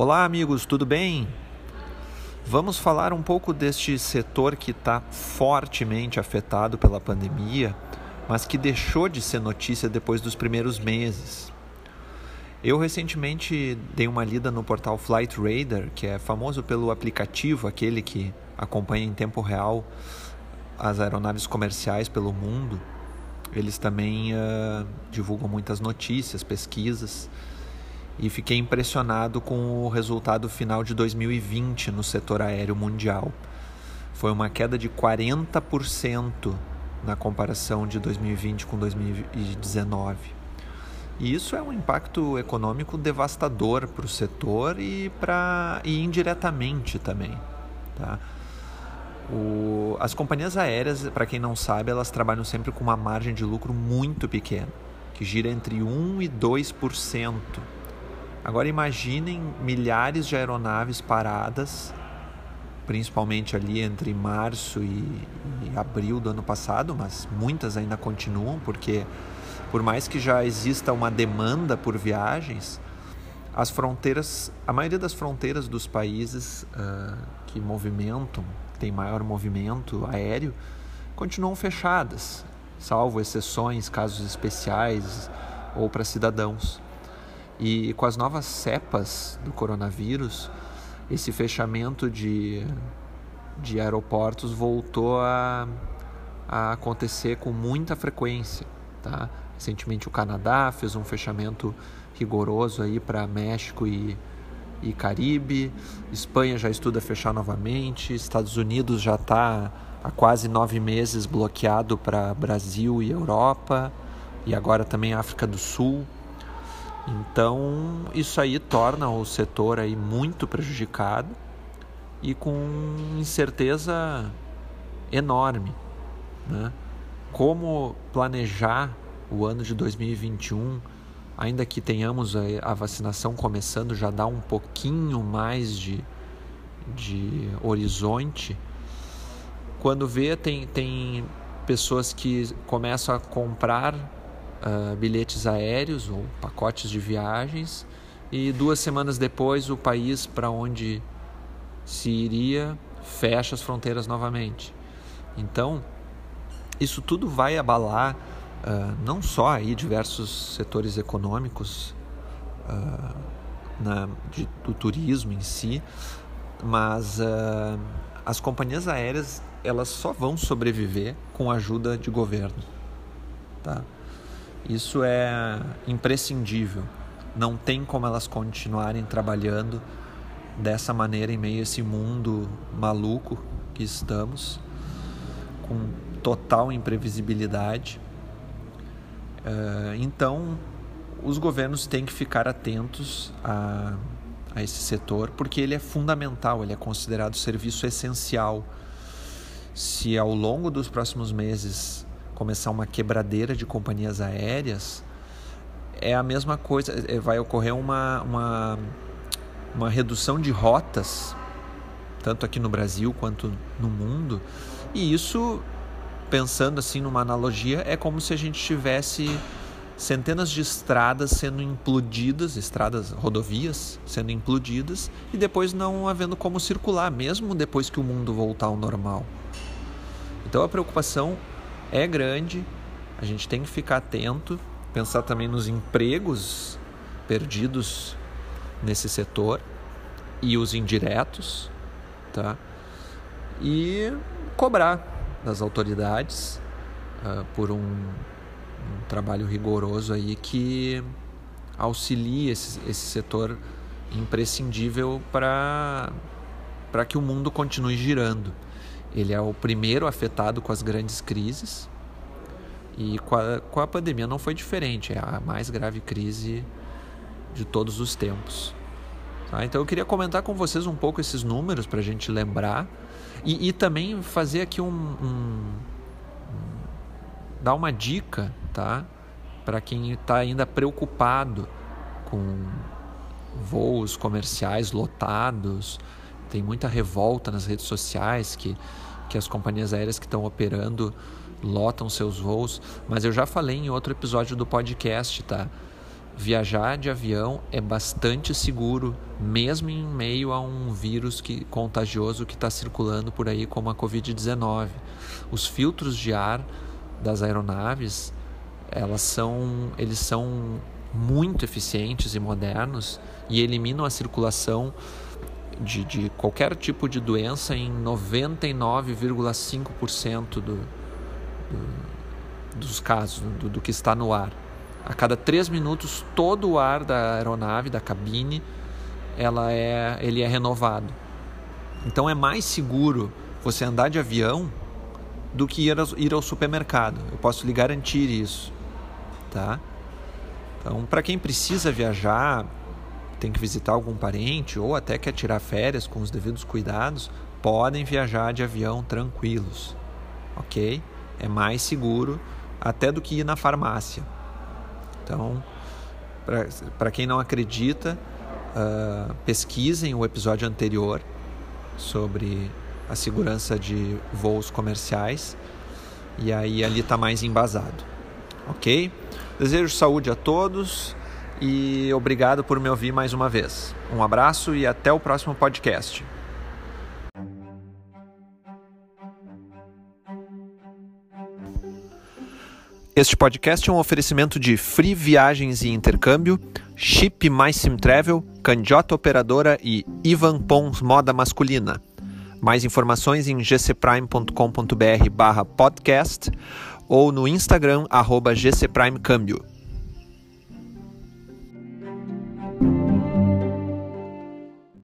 Olá, amigos, tudo bem? Vamos falar um pouco deste setor que está fortemente afetado pela pandemia, mas que deixou de ser notícia depois dos primeiros meses. Eu recentemente dei uma lida no portal Flight Radar, que é famoso pelo aplicativo, aquele que acompanha em tempo real as aeronaves comerciais pelo mundo. Eles também uh, divulgam muitas notícias, pesquisas e fiquei impressionado com o resultado final de 2020 no setor aéreo mundial. Foi uma queda de 40% na comparação de 2020 com 2019. E isso é um impacto econômico devastador para o setor e, pra, e indiretamente também. Tá? O, as companhias aéreas, para quem não sabe, elas trabalham sempre com uma margem de lucro muito pequena, que gira entre 1 e 2%. Agora imaginem milhares de aeronaves paradas, principalmente ali entre março e, e abril do ano passado, mas muitas ainda continuam, porque por mais que já exista uma demanda por viagens, as fronteiras, a maioria das fronteiras dos países uh, que movimentam, que tem maior movimento aéreo, continuam fechadas, salvo exceções, casos especiais ou para cidadãos. E com as novas cepas do coronavírus, esse fechamento de, de aeroportos voltou a, a acontecer com muita frequência. Tá? Recentemente o Canadá fez um fechamento rigoroso aí para México e, e Caribe. Espanha já estuda fechar novamente. Estados Unidos já está há quase nove meses bloqueado para Brasil e Europa. E agora também África do Sul. Então, isso aí torna o setor aí muito prejudicado e com incerteza enorme. Né? Como planejar o ano de 2021, ainda que tenhamos a vacinação começando, já dá um pouquinho mais de, de horizonte. Quando vê, tem, tem pessoas que começam a comprar uh, bilhetes aéreos ou pacotes de viagens e duas semanas depois o país para onde se iria fecha as fronteiras novamente. Então isso tudo vai abalar uh, não só aí diversos setores econômicos uh, na, de, do turismo em si, mas as companhias aéreas elas só vão sobreviver com a ajuda de governo, tá? Isso é imprescindível. Não tem como elas continuarem trabalhando dessa maneira em meio a esse mundo maluco que estamos, com total imprevisibilidade. Eh, então, os governos têm que ficar atentos a, a esse setor, porque ele é fundamental, ele é considerado serviço essencial. Se ao longo dos próximos meses começar uma quebradeira de companhias aéreas, é a mesma coisa, é, vai ocorrer uma, uma, uma redução de rotas, tanto aqui no Brasil quanto no mundo, e isso, pensando assim numa analogia, é como se a gente tivesse centenas de estradas sendo implodidas, estradas, rodovias sendo implodidas, e depois não havendo como circular, mesmo depois que o mundo voltar ao normal. Então a preocupação é grande, a gente tem que ficar atento, pensar também nos empregos perdidos nesse setor e os indiretos, tá? E cobrar das autoridades uh, por um, um, trabalho rigoroso aí que auxilie esse, esse setor imprescindível para para que o mundo continue girando. Ele é o primeiro afetado com as grandes crises e com a, com a pandemia não foi diferente, é a mais grave crise de todos os tempos. Tá? Então eu queria comentar com vocês um pouco esses números para a gente lembrar e, e, também fazer aqui um, um, um dar uma dica, tá? Para quem está ainda preocupado com voos comerciais lotados, tem muita revolta nas redes sociais que, que as companhias aéreas que estão operando lotam seus voos, mas eu já falei em outro episódio do podcast, tá? viajar de avião é bastante seguro, mesmo em meio a um vírus que, contagioso que está circulando por aí, como a Covid-19. Os filtros de ar das aeronaves, elas são, eles são muito eficientes e modernos e eliminam a circulação de, de qualquer tipo de doença em 99,5% do, do, dos casos, do, do que está no ar. A cada três minutos, todo o ar da aeronave, da cabine, ela é, ele é renovado. Então é mais seguro você andar de avião do que ir, ir ao supermercado. Eu posso lhe garantir isso, tá? Então, para quem precisa viajar, tem que visitar algum parente ou até quer tirar férias com os devidos cuidados, podem viajar de avião tranquilos, ok? É mais seguro até do que ir na farmácia. Então, para quem não acredita, uh, pesquisem o episódio anterior sobre a segurança de voos comerciais e aí ali está mais embasado, ok? Desejo saúde a todos e obrigado por me ouvir mais uma vez. Um abraço e até o próximo podcast. Este podcast é um oferecimento de Free Viagens e Intercâmbio, Chip Mais Sim Travel, Candiota Operadora e Ivan Pons Moda Masculina. Mais informações em gcprime.com.br barra podcast ou no Instagram arroba gcprimecâmbio.